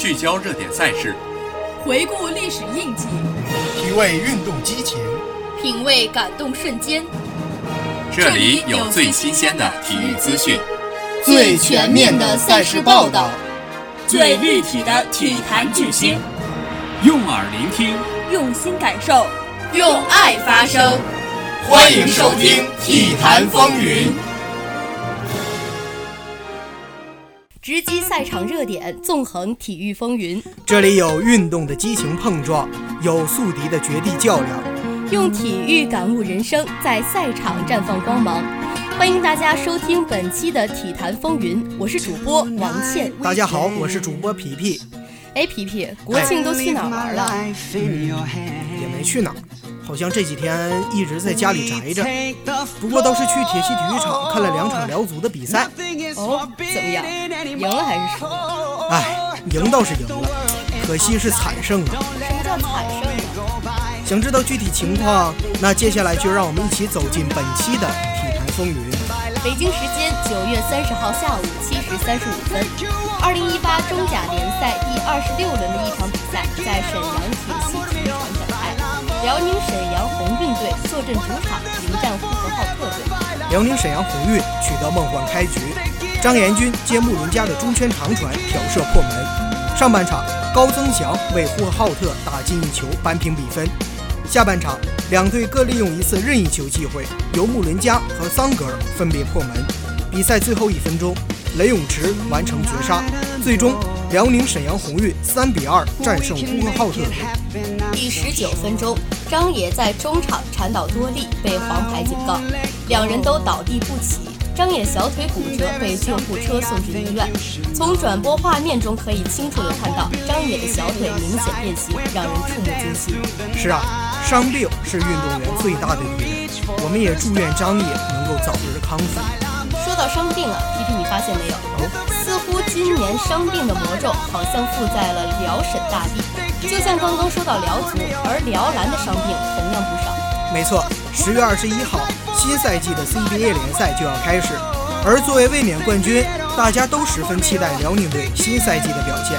聚焦热点赛事，回顾历史印记，体味运动激情，品味感动瞬间。这里有最新鲜的体育资讯，最全面的赛事报道，最立体的体坛巨星。用耳聆听，用心感受，用爱发声。欢迎收听《体坛风云》。直击赛场热点，纵横体育风云。这里有运动的激情碰撞，有宿敌的绝地较量，用体育感悟人生，在赛场绽放光芒。欢迎大家收听本期的《体坛风云》，我是主播王倩。大家好，我是主播皮皮。哎，皮皮，国庆都去哪儿玩了？嗯，也没去哪儿，好像这几天一直在家里宅着。不过倒是去铁西体育场看了两场辽足的比赛。哦，怎么样？赢了还是输了？哎，赢倒是赢了，可惜是惨胜啊。什么叫惨胜啊？想知道具体情况，那接下来就让我们一起走进本期的体坛风云。北京时间九月三十号下午七时三十五分，二零一八中甲联赛第二十六轮的一场比赛在沈阳铁西体育场展开。辽宁沈阳宏运队坐镇主场迎战呼和浩特队。辽宁沈阳宏运取得梦幻开局，张延军接穆伦加的中圈长传挑射破门。上半场，高增祥为呼和浩特打进一球扳平比分。下半场，两队各利用一次任意球机会，由穆伦加和桑格尔分别破门。比赛最后一分钟，雷永池完成绝杀，最终辽宁沈阳宏运三比二战胜呼和浩特队。第十九分钟，张野在中场铲倒多利，被黄牌警告，两人都倒地不起。张野小腿骨折，被救护车送至医院。从转播画面中可以清楚地看到，张野的小腿明显变形，让人触目惊心。是啊，伤病是运动员最大的敌人。我们也祝愿张野能够早日康复。说到伤病啊，皮皮，你发现没有？似乎今年伤病的魔咒好像附在了辽沈大地。就像刚刚说到辽足，而辽篮的伤病同样不少。没错，十月二十一号，新赛季的 CBA 联赛就要开始，而作为卫冕冠军，大家都十分期待辽宁队新赛季的表现。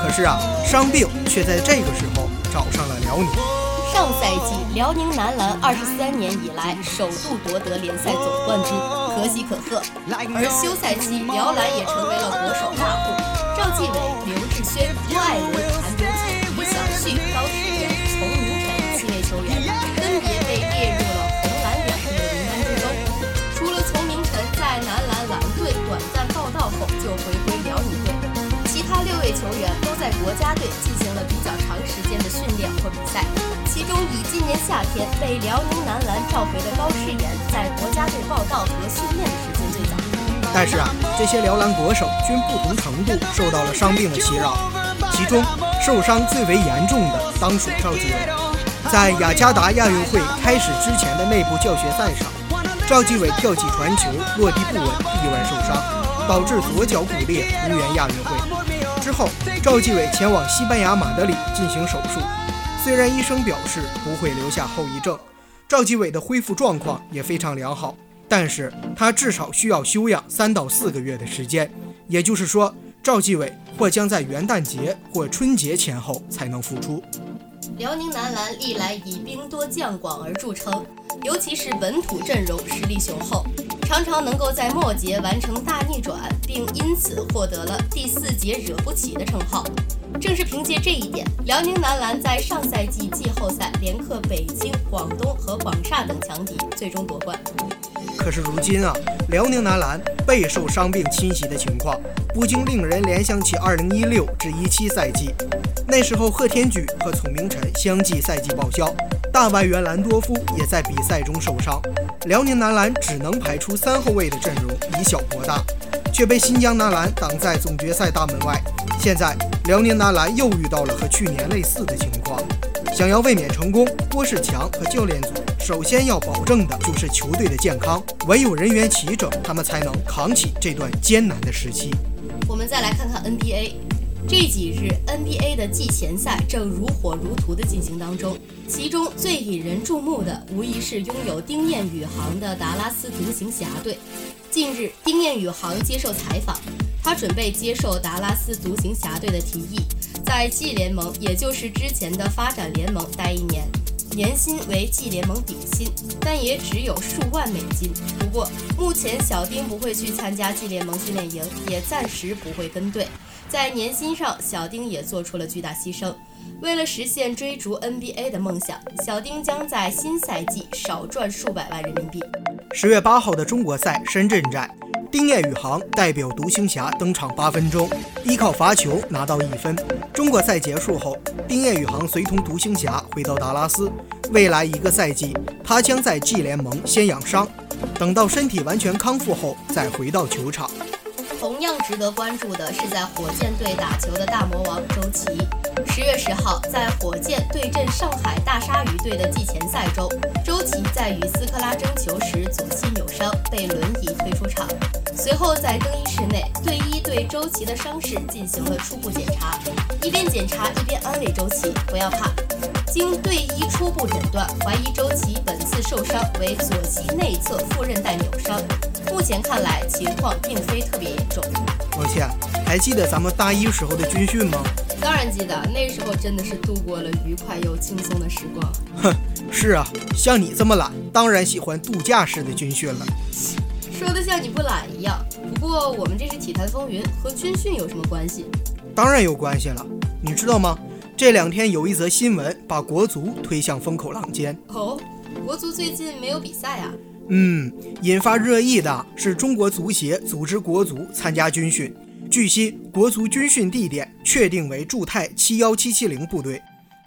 可是啊，伤病却在这个时候找上了辽宁。上赛季，辽宁男篮二十三年以来首度夺得联赛总冠军，可喜可贺。而休赛期，辽篮也成为了国手大户，赵继伟、刘志轩、郭艾伦、韩德基、李晓旭、高诗家队进行了比较长时间的训练或比赛。其中以今年夏天被辽宁男篮召回的高诗岩，在国家队报道和训练的时间最早。但是啊，这些辽篮国手均不同程度受到了伤病的袭扰，其中受伤最为严重的当属赵继伟。在雅加达亚运会开始之前的内部教学赛上，赵继伟跳起传球落地不稳，意外受伤，导致左脚骨裂，无缘亚运会。之后，赵继伟前往西班牙马德里进行手术。虽然医生表示不会留下后遗症，赵继伟的恢复状况也非常良好，但是他至少需要休养三到四个月的时间，也就是说，赵继伟或将在元旦节或春节前后才能复出。辽宁男篮历来以兵多将广而著称，尤其是本土阵容实力雄厚，常常能够在末节完成大逆转，并因此获得了“第四节惹不起”的称号。正是凭借这一点，辽宁男篮在上赛季季后赛连克北京、广东和广厦等强敌，最终夺冠。可是如今啊，辽宁男篮备受伤病侵袭的情况，不禁令人联想起2016至17赛季。那时候，贺天举和丛明晨相继赛季报销，大外援兰多夫也在比赛中受伤，辽宁男篮只能排出三后卫的阵容以小博大，却被新疆男篮挡在总决赛大门外。现在，辽宁男篮又遇到了和去年类似的情况。想要卫冕成功，郭士强和教练组首先要保证的就是球队的健康，唯有人员齐整，他们才能扛起这段艰难的时期。我们再来看看 NBA，这几日 NBA 的季前赛正如火如荼地进行当中，其中最引人注目的无疑是拥有丁彦雨航的达拉斯独行侠队。近日，丁彦雨航接受采访。他准备接受达拉斯独行侠队的提议，在 G 联盟，也就是之前的发展联盟待一年，年薪为 G 联盟底薪，但也只有数万美金。不过，目前小丁不会去参加 G 联盟训练营，也暂时不会跟队。在年薪上，小丁也做出了巨大牺牲。为了实现追逐 NBA 的梦想，小丁将在新赛季少赚数百万人民币。十月八号的中国赛深圳站，丁彦雨航代表独行侠登场八分钟，依靠罚球拿到一分。中国赛结束后，丁彦雨航随同独行侠回到达拉斯。未来一个赛季，他将在 G 联盟先养伤，等到身体完全康复后再回到球场。同样值得关注的是，在火箭队打球的大魔王周琦。十月十号，在火箭对阵上海大鲨鱼队的季前赛中，周琦在与斯科拉争球时左膝扭伤，被轮椅推出场。随后在更衣室内，队医对周琦的伤势进行了初步检查，一边检查一边安慰周琦不要怕。经队医初步诊断，怀疑周琦本次受伤为左膝内侧副韧带扭伤。目前看来，情况并非特别严重。抱歉，还记得咱们大一时候的军训吗？当然记得，那时候真的是度过了愉快又轻松的时光。哼，是啊，像你这么懒，当然喜欢度假式的军训了。说的像你不懒一样。不过我们这是体坛风云，和军训有什么关系？当然有关系了。你知道吗？这两天有一则新闻，把国足推向风口浪尖。哦，国足最近没有比赛啊？嗯，引发热议的是中国足协组织国足参加军训。据悉，国足军训地点确定为驻泰七幺七七零部队，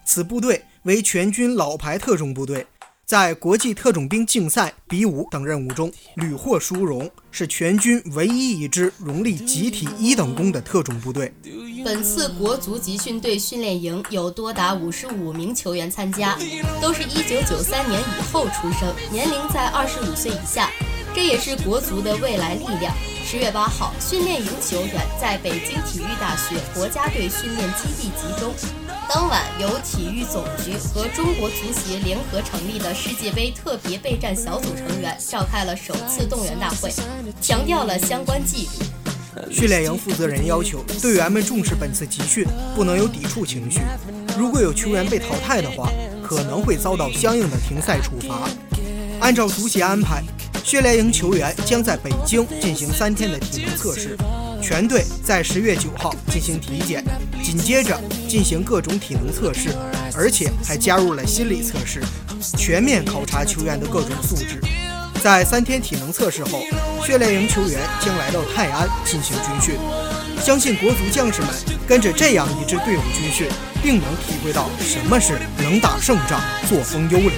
此部队为全军老牌特种部队，在国际特种兵竞赛、比武等任务中屡获殊荣，是全军唯一一支荣立集体一等功的特种部队。本次国足集训队训练营有多达五十五名球员参加，都是一九九三年以后出生，年龄在二十五岁以下，这也是国足的未来力量。十月八号，训练营球员在北京体育大学国家队训练基地集中。当晚，由体育总局和中国足协联合成立的世界杯特别备战小组成员召开了首次动员大会，强调了相关纪律。训练营负责人要求队员们重视本次集训，不能有抵触情绪。如果有球员被淘汰的话，可能会遭到相应的停赛处罚。按照足协安排，训练营球员将在北京进行三天的体能测试，全队在十月九号进行体检，紧接着进行各种体能测试，而且还加入了心理测试，全面考察球员的各种素质。在三天体能测试后，训练营球员将来到泰安进行军训。相信国足将士们跟着这样一支队伍军训，定能体会到什么是能打胜仗、作风优良。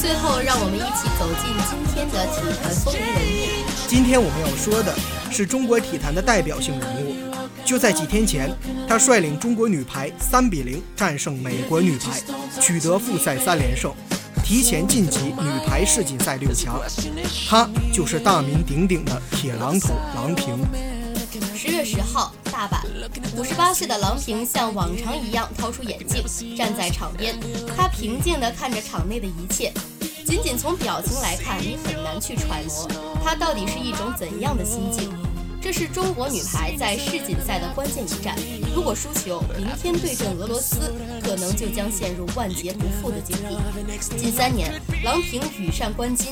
最后，让我们一起走进今天的体坛风云人物。今天我们要说的是中国体坛的代表性人物。就在几天前，他率领中国女排三比零战胜美国女排，取得复赛三连胜。提前晋级女排世锦赛六强，她就是大名鼎鼎的铁榔头郎平。十月十号，大阪，五十八岁的郎平像往常一样掏出眼镜，站在场边，她平静地看着场内的一切。仅仅从表情来看，你很难去揣摩她到底是一种怎样的心境。这是中国女排在世锦赛的关键一战，如果输球，明天对阵俄罗斯，可能就将陷入万劫不复的境地。近三年，郎平羽扇纶巾，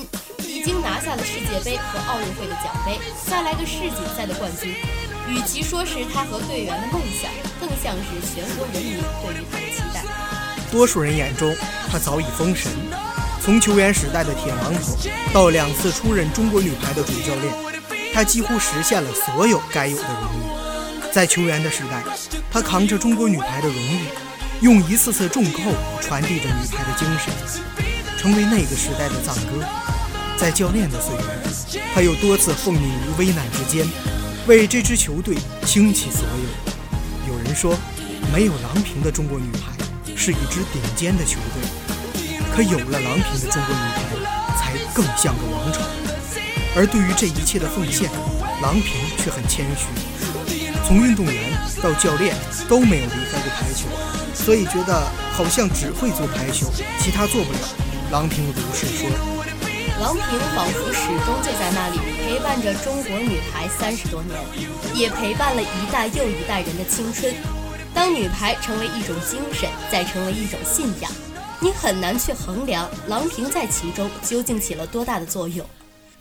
已经拿下了世界杯和奥运会的奖杯，再来个世锦赛的冠军。与其说是她和队员的梦想，更像是全国人民对于她的期待。多数人眼中，她早已封神，从球员时代的铁榔头，到两次出任中国女排的主教练。他几乎实现了所有该有的荣誉。在球员的时代，他扛着中国女排的荣誉，用一次次重扣传递着女排的精神，成为那个时代的赞歌。在教练的岁月，他又多次奉命于危难之间，为这支球队倾其所有。有人说，没有郎平的中国女排是一支顶尖的球队，可有了郎平的中国女排，才更像个王朝。而对于这一切的奉献，郎平却很谦虚。从运动员到教练都没有离开过排球，所以觉得好像只会做排球，其他做不了。郎平如是说。郎平仿佛始终就在那里陪伴着中国女排三十多年，也陪伴了一代又一代人的青春。当女排成为一种精神，再成为一种信仰，你很难去衡量郎平在其中究竟起了多大的作用。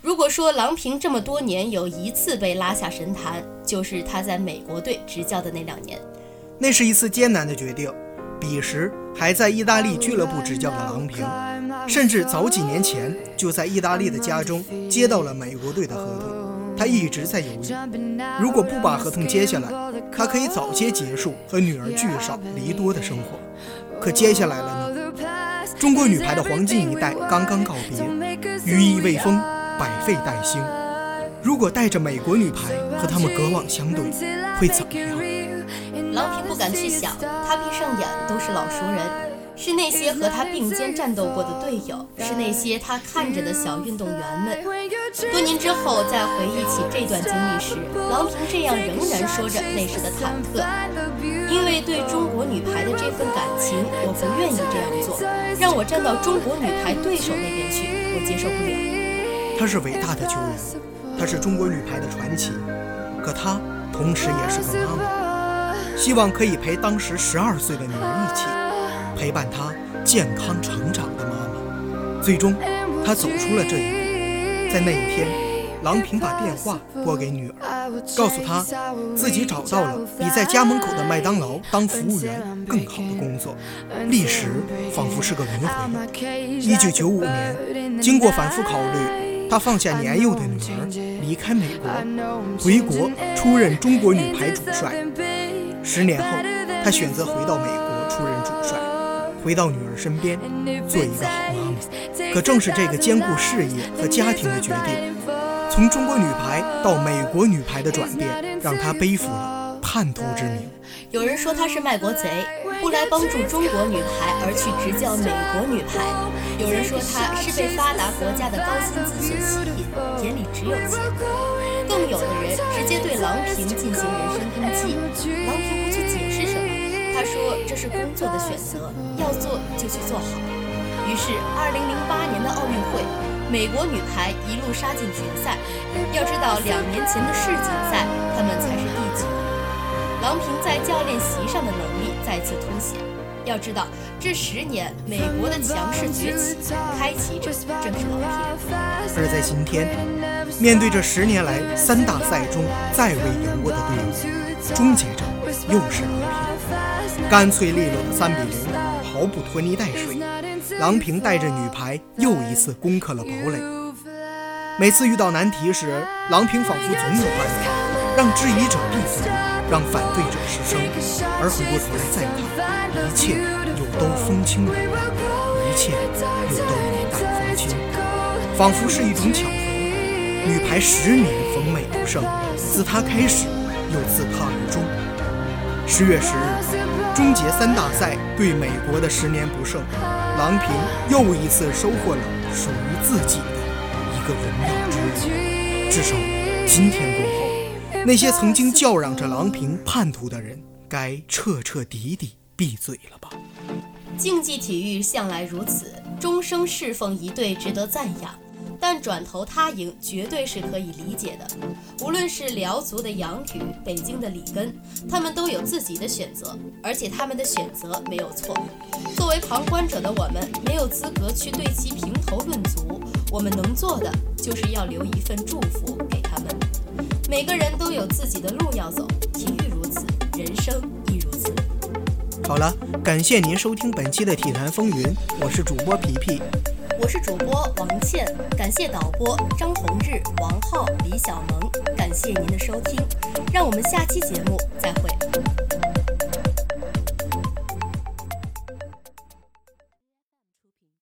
如果说郎平这么多年有一次被拉下神坛，就是她在美国队执教的那两年。那是一次艰难的决定。彼时还在意大利俱乐部执教的郎平，甚至早几年前就在意大利的家中接到了美国队的合同。他一直在犹豫，如果不把合同接下来，他可以早些结束和女儿聚少离多的生活。可接下来了呢？中国女排的黄金一代刚刚告别，羽翼未丰。百废待兴。如果带着美国女排和他们隔网相对，会怎么样？郎平不敢去想，他闭上眼都是老熟人，是那些和他并肩战斗过的队友，是那些他看着的小运动员们。多年之后再回忆起这段经历时，郎平这样仍然说着那时的忐忑，因为对中国女排的这份感情，我不愿意这样做，让我站到中国女排对手那边去，我接受不了。她是伟大的球员，她是中国女排的传奇，可她同时也是个妈妈，希望可以陪当时十二岁的女儿一起陪伴她健康成长的妈妈。最终，她走出了这一步。在那一天，郎平把电话拨给女儿，告诉她自己找到了比在家门口的麦当劳当服务员更好的工作。历史仿佛是个轮回。一九九五年，经过反复考虑。他放下年幼的女儿，离开美国，回国出任中国女排主帅。十年后，他选择回到美国出任主帅，回到女儿身边，做一个好妈妈。可正是这个兼顾事业和家庭的决定，从中国女排到美国女排的转变，让他背负了叛徒之名。有人说他是卖国贼，不来帮助中国女排，而去执教美国女排。有人说他是被发达国家的高薪资所吸引，眼里只有钱。更有的人直接对郎平进行人身攻击，郎平不去解释什么，他说这是工作的选择，要做就去做好。于是，二零零八年的奥运会，美国女排一路杀进决赛。要知道，两年前的世锦赛，他们才是第几？郎平在教练席上的能力再次凸显。要知道，这十年美国的强势崛起，开启者正是郎平。而在今天，面对这十年来三大赛中再未赢过的队伍，终结者又是郎平。干脆利落的三比零，毫不拖泥带水。郎平带着女排又一次攻克了堡垒。每次遇到难题时，郎平仿佛总有办法，让质疑者闭嘴。让反对者失声，而回过头来再看，一切又都风轻云淡，一切又都云淡风轻，仿佛是一种巧合。女排十年逢美不胜，自她开始，又自她而终。十月十日，终结三大赛对美国的十年不胜，郎平又一次收获了属于自己的一个荣耀之日。至少今天过后。那些曾经叫嚷着郎平叛徒的人，该彻彻底底闭嘴了吧？竞技体育向来如此，终生侍奉一队值得赞扬，但转头他赢绝对是可以理解的。无论是辽足的杨宇，北京的里根，他们都有自己的选择，而且他们的选择没有错。作为旁观者的我们，没有资格去对其评头论足，我们能做的就是要留一份祝福给他们。每个人都有自己的路要走，体育如此，人生亦如此。好了，感谢您收听本期的体坛风云，我是主播皮皮，我是主播王倩，感谢导播张宏志、王浩、李小萌，感谢您的收听，让我们下期节目再会。